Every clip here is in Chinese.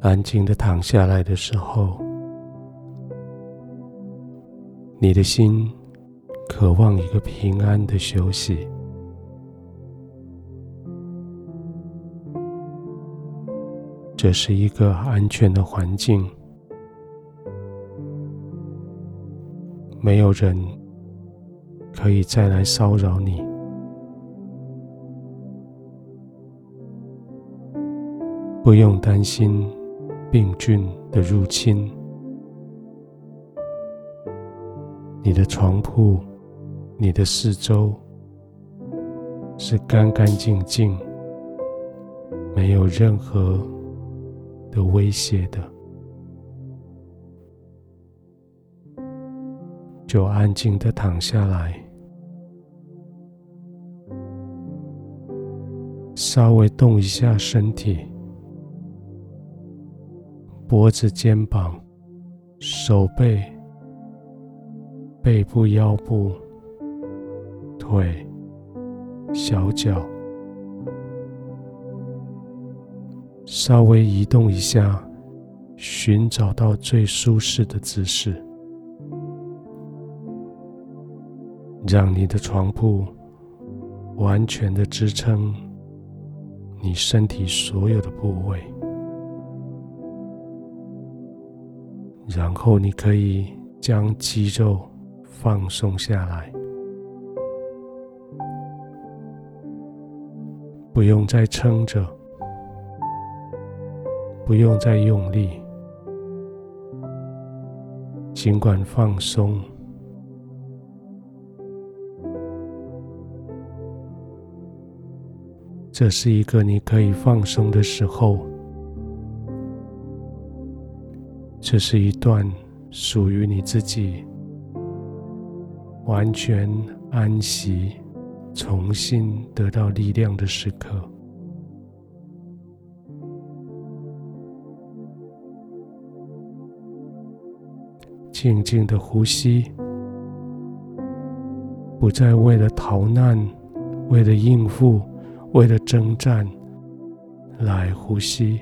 安静的躺下来的时候，你的心渴望一个平安的休息。这是一个安全的环境，没有人可以再来骚扰你，不用担心病菌的入侵。你的床铺、你的四周是干干净净，没有任何的威胁的，就安静的躺下来，稍微动一下身体，脖子、肩膀、手背、背部、腰部、腿、小脚。稍微移动一下，寻找到最舒适的姿势，让你的床铺完全的支撑你身体所有的部位，然后你可以将肌肉放松下来，不用再撑着。不用再用力，尽管放松。这是一个你可以放松的时候。这是一段属于你自己完全安息、重新得到力量的时刻。静静的呼吸，不再为了逃难、为了应付、为了征战来呼吸，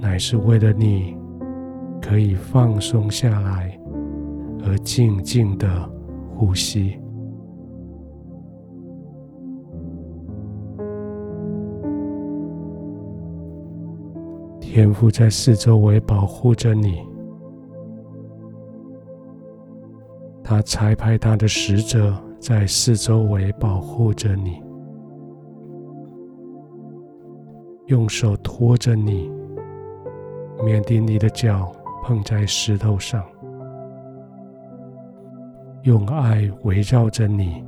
乃是为了你可以放松下来而静静的呼吸。天父在四周围保护着你。他差派他的使者在四周围保护着你，用手托着你，免得你的脚碰在石头上，用爱围绕着你，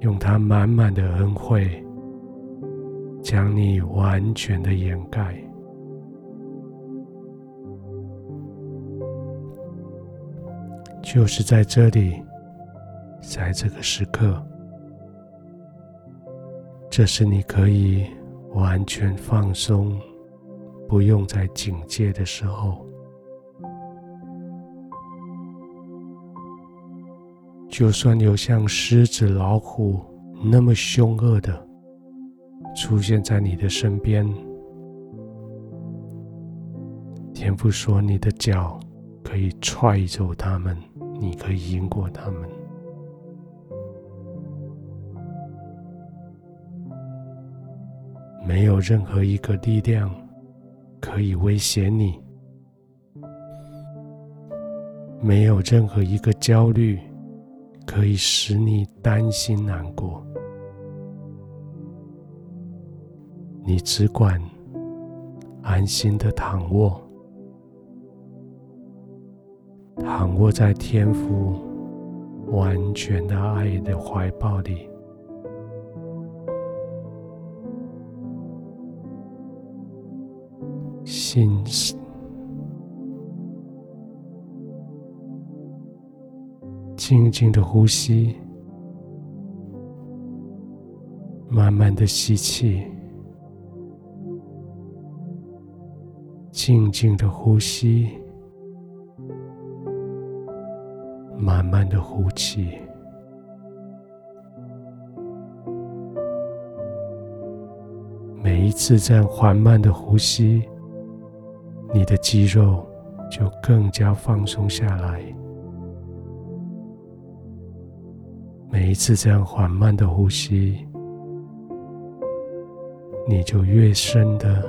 用他满满的恩惠将你完全的掩盖。就是在这里，在这个时刻，这是你可以完全放松、不用再警戒的时候。就算有像狮子、老虎那么凶恶的出现在你的身边，天父说：“你的脚可以踹走他们。”你可以赢过他们，没有任何一个力量可以威胁你，没有任何一个焦虑可以使你担心难过，你只管安心的躺卧。躺卧在天父完全的爱的怀抱里，心静静的呼吸，慢慢的吸气，静静的呼吸。慢慢的呼气，每一次这样缓慢的呼吸，你的肌肉就更加放松下来。每一次这样缓慢的呼吸，你就越深的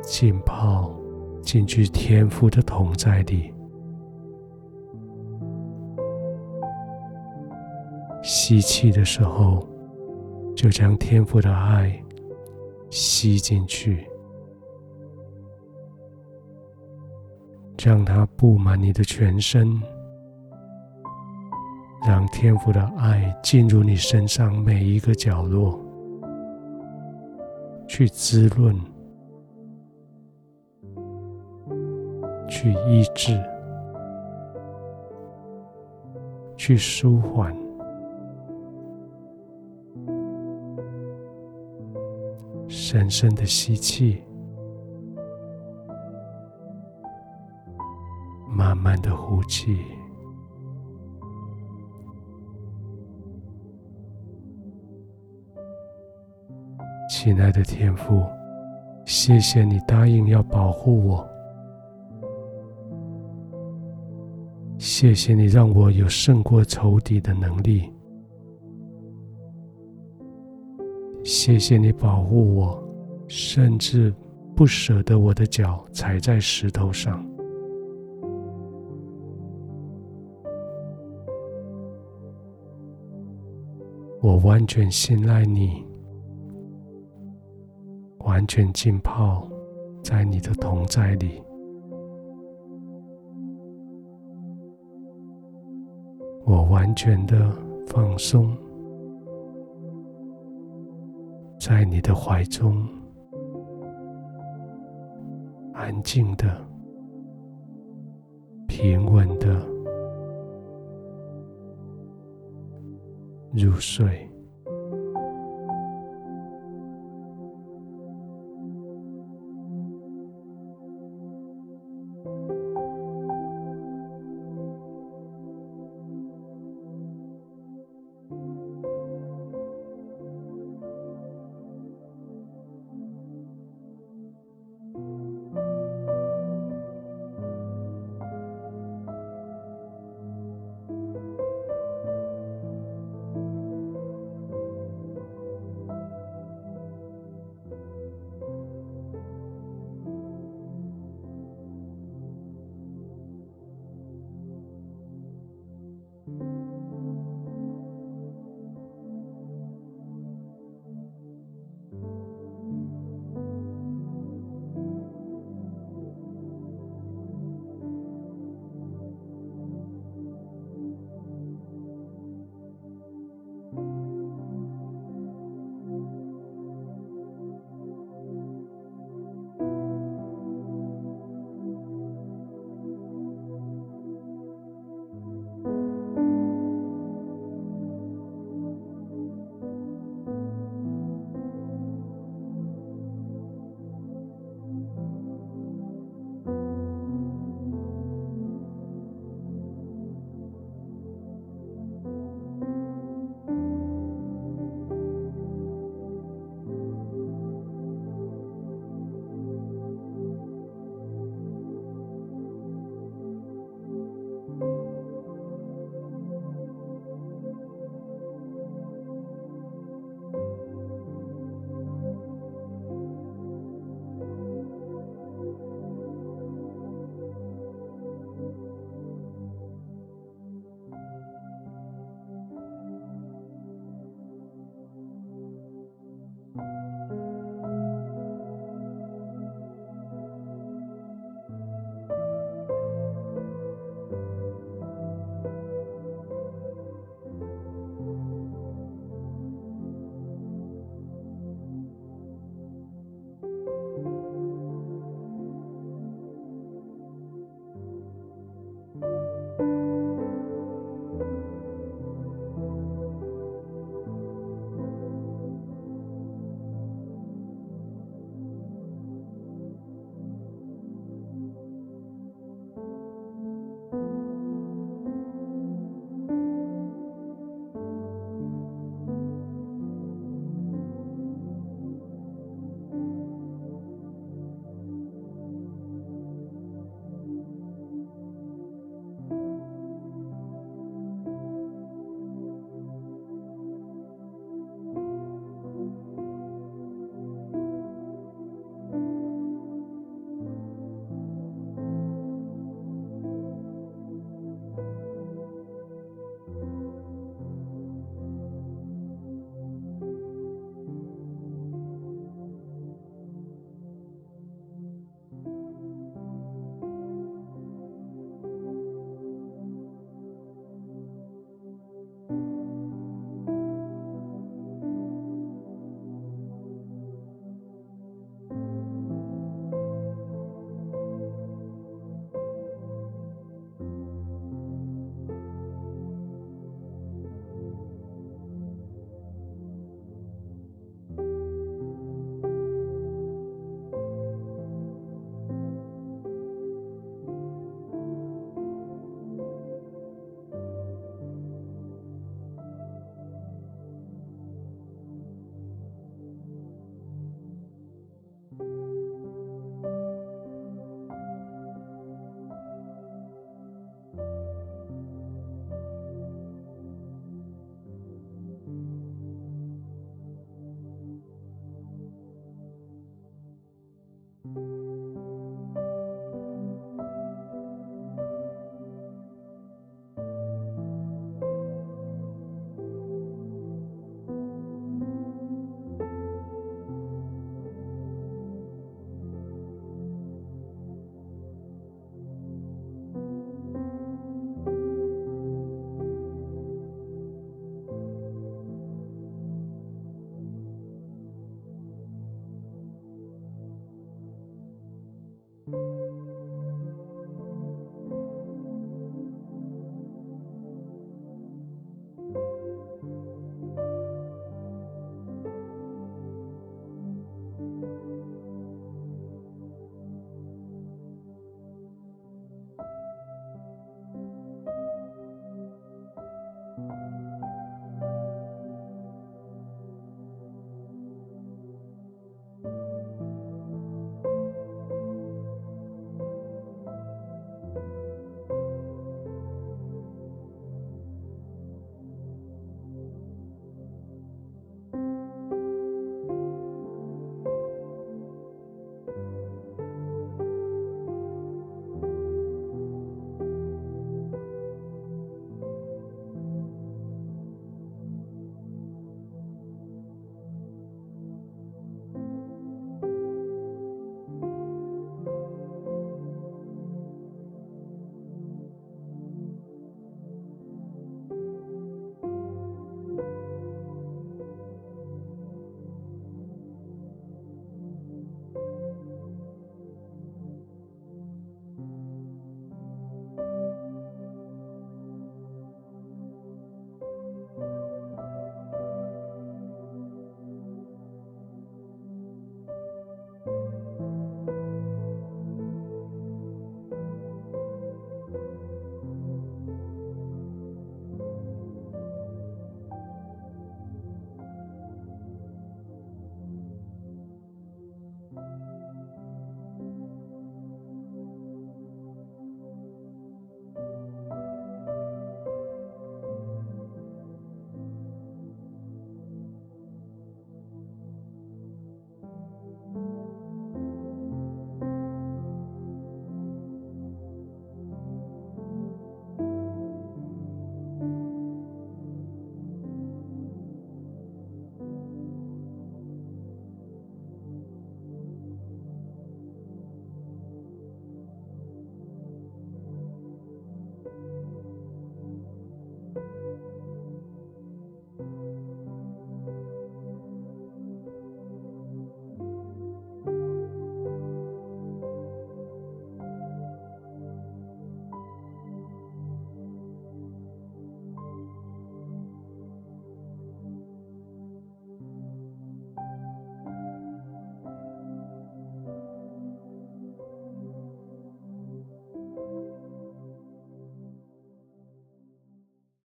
浸泡进去天赋的同在里。吸气的时候，就将天赋的爱吸进去，让它布满你的全身，让天父的爱进入你身上每一个角落，去滋润，去医治，去舒缓。深深的吸气，慢的呼气。亲爱的天父，谢谢你答应要保护我，谢谢你让我有胜过仇敌的能力。谢谢你保护我，甚至不舍得我的脚踩在石头上。完全信赖你，完全浸泡在你的同在里。我完全的放松。在你的怀中，安静的、平稳的入睡。